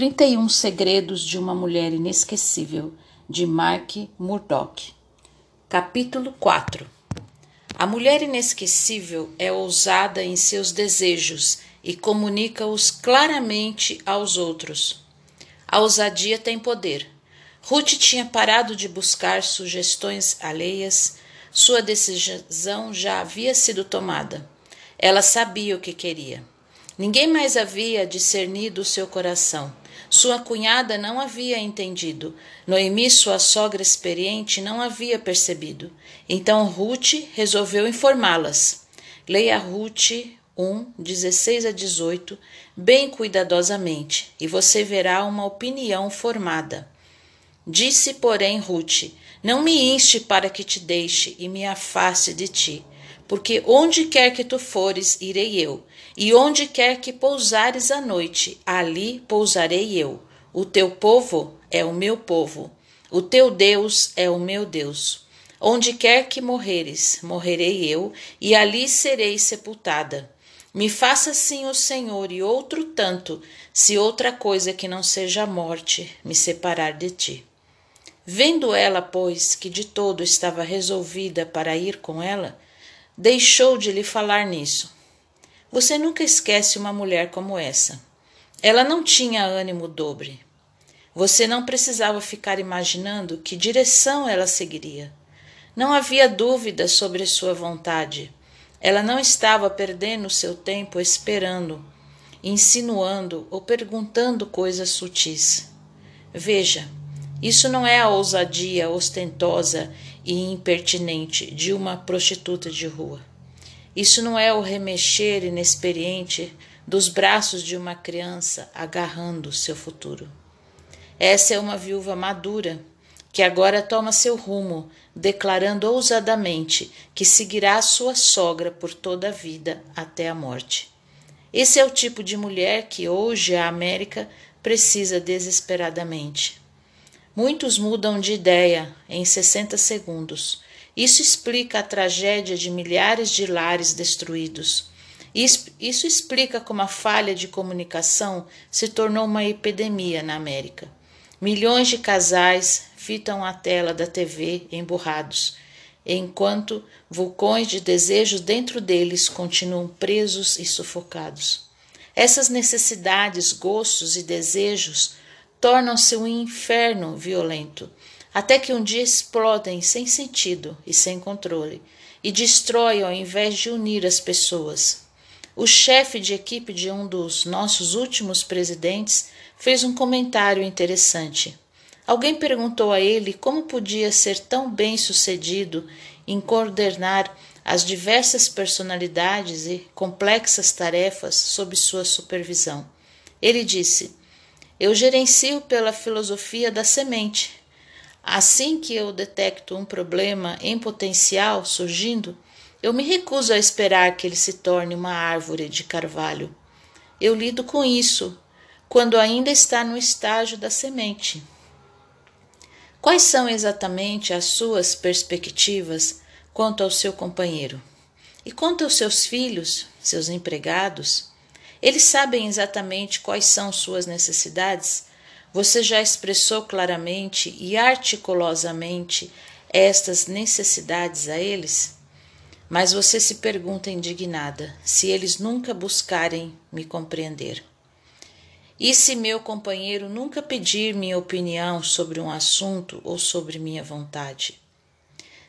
31 Segredos de uma Mulher Inesquecível, de Mark Murdoch. Capítulo 4 A mulher inesquecível é ousada em seus desejos e comunica-os claramente aos outros. A ousadia tem poder. Ruth tinha parado de buscar sugestões alheias, sua decisão já havia sido tomada. Ela sabia o que queria. Ninguém mais havia discernido o seu coração. Sua cunhada não havia entendido. Noemi, sua sogra experiente, não havia percebido. Então Ruth resolveu informá-las. Leia Ruth 1, 16 a 18, bem cuidadosamente, e você verá uma opinião formada. Disse, porém, Ruth: Não me inste para que te deixe e me afaste de ti porque onde quer que tu fores, irei eu, e onde quer que pousares à noite, ali pousarei eu. O teu povo é o meu povo, o teu Deus é o meu Deus. Onde quer que morreres, morrerei eu, e ali serei sepultada. Me faça assim o Senhor, e outro tanto, se outra coisa que não seja a morte me separar de ti. Vendo ela, pois, que de todo estava resolvida para ir com ela, deixou de lhe falar nisso. Você nunca esquece uma mulher como essa. Ela não tinha ânimo dobre. Você não precisava ficar imaginando que direção ela seguiria. Não havia dúvida sobre sua vontade. Ela não estava perdendo seu tempo esperando, insinuando ou perguntando coisas sutis. Veja, isso não é a ousadia ostentosa e impertinente de uma prostituta de rua. Isso não é o remexer inexperiente dos braços de uma criança agarrando seu futuro. Essa é uma viúva madura que agora toma seu rumo, declarando ousadamente que seguirá sua sogra por toda a vida até a morte. Esse é o tipo de mulher que hoje a América precisa desesperadamente. Muitos mudam de ideia em 60 segundos. Isso explica a tragédia de milhares de lares destruídos. Isso explica como a falha de comunicação se tornou uma epidemia na América. Milhões de casais fitam a tela da TV emburrados, enquanto vulcões de desejos dentro deles continuam presos e sufocados. Essas necessidades, gostos e desejos tornam-se um inferno violento, até que um dia explodem sem sentido e sem controle e destroem ao invés de unir as pessoas. O chefe de equipe de um dos nossos últimos presidentes fez um comentário interessante. Alguém perguntou a ele como podia ser tão bem sucedido em coordenar as diversas personalidades e complexas tarefas sob sua supervisão. Ele disse: eu gerencio pela filosofia da semente. Assim que eu detecto um problema em potencial surgindo, eu me recuso a esperar que ele se torne uma árvore de carvalho. Eu lido com isso quando ainda está no estágio da semente. Quais são exatamente as suas perspectivas quanto ao seu companheiro? E quanto aos seus filhos, seus empregados? Eles sabem exatamente quais são suas necessidades? Você já expressou claramente e articulosamente estas necessidades a eles? Mas você se pergunta indignada se eles nunca buscarem me compreender. E se meu companheiro nunca pedir minha opinião sobre um assunto ou sobre minha vontade?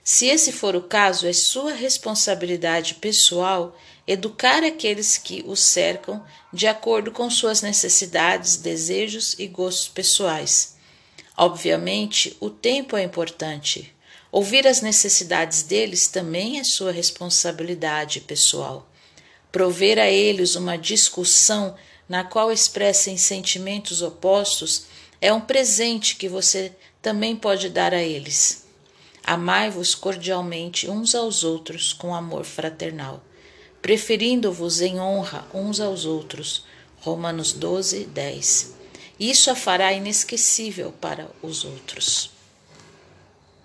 Se esse for o caso, é sua responsabilidade pessoal educar aqueles que o cercam de acordo com suas necessidades, desejos e gostos pessoais. Obviamente, o tempo é importante. Ouvir as necessidades deles também é sua responsabilidade pessoal. Prover a eles uma discussão na qual expressem sentimentos opostos é um presente que você também pode dar a eles. Amai-vos cordialmente uns aos outros com amor fraternal preferindo-vos em honra uns aos outros. Romanos 12, 10. Isso a fará inesquecível para os outros.